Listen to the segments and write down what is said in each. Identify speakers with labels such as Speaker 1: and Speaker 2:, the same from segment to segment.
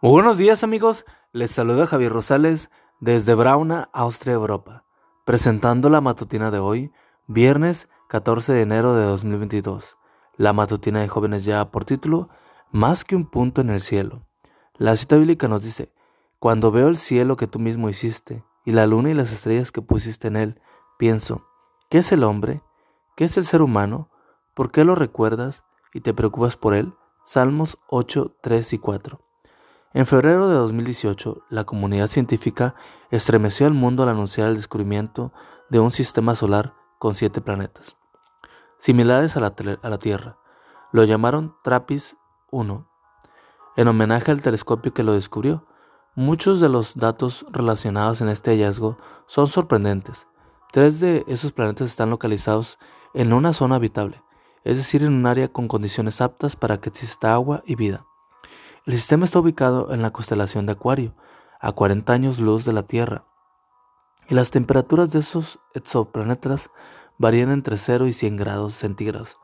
Speaker 1: buenos días amigos, les saluda Javier Rosales desde Brauna, Austria, Europa, presentando la matutina de hoy, viernes 14 de enero de 2022. La matutina de jóvenes ya por título, Más que un punto en el cielo. La cita bíblica nos dice, Cuando veo el cielo que tú mismo hiciste, y la luna y las estrellas que pusiste en él, pienso, ¿qué es el hombre? ¿Qué es el ser humano? ¿Por qué lo recuerdas y te preocupas por él? Salmos 8, 3 y 4. En febrero de 2018, la comunidad científica estremeció al mundo al anunciar el descubrimiento de un sistema solar con siete planetas, similares a la, a la Tierra. Lo llamaron TRAPPIST 1, en homenaje al telescopio que lo descubrió. Muchos de los datos relacionados en este hallazgo son sorprendentes. Tres de esos planetas están localizados en una zona habitable, es decir, en un área con condiciones aptas para que exista agua y vida. El sistema está ubicado en la constelación de Acuario, a 40 años luz de la Tierra, y las temperaturas de esos exoplanetas varían entre 0 y 100 grados centígrados.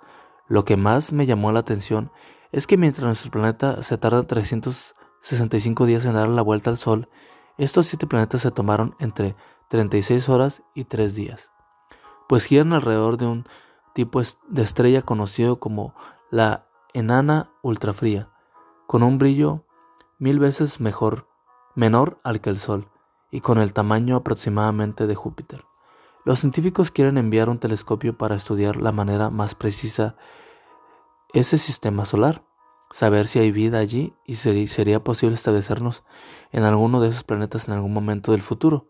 Speaker 1: Lo que más me llamó la atención es que mientras nuestro planeta se tarda 365 días en dar la vuelta al Sol, estos siete planetas se tomaron entre 36 horas y 3 días, pues giran alrededor de un tipo de estrella conocido como la enana ultrafría, con un brillo mil veces mejor, menor al que el Sol, y con el tamaño aproximadamente de Júpiter. Los científicos quieren enviar un telescopio para estudiar la manera más precisa ese sistema solar, saber si hay vida allí y si sería posible establecernos en alguno de esos planetas en algún momento del futuro.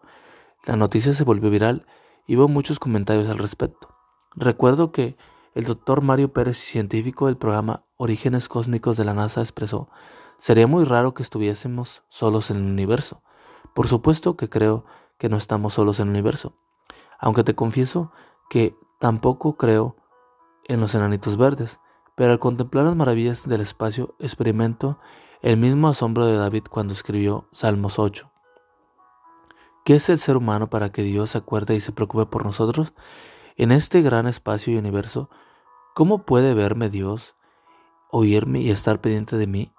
Speaker 1: La noticia se volvió viral y hubo muchos comentarios al respecto. Recuerdo que el doctor Mario Pérez, científico del programa Orígenes Cósmicos de la NASA, expresó, sería muy raro que estuviésemos solos en el universo. Por supuesto que creo que no estamos solos en el universo, aunque te confieso que tampoco creo en los enanitos verdes, pero al contemplar las maravillas del espacio experimento el mismo asombro de David cuando escribió Salmos 8. ¿Qué es el ser humano para que Dios se acuerde y se preocupe por nosotros? En este gran espacio y universo, ¿cómo puede verme Dios, oírme y estar pendiente de mí?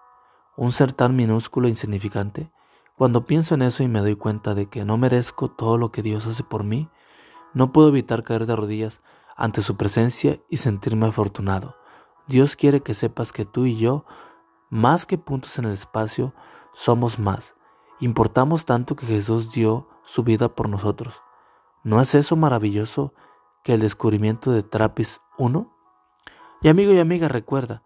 Speaker 1: Un ser tan minúsculo e insignificante. Cuando pienso en eso y me doy cuenta de que no merezco todo lo que Dios hace por mí, no puedo evitar caer de rodillas ante su presencia y sentirme afortunado. Dios quiere que sepas que tú y yo, más que puntos en el espacio, somos más. Importamos tanto que Jesús dio su vida por nosotros. ¿No es eso maravilloso que el descubrimiento de Trapis 1? Y amigo y amiga, recuerda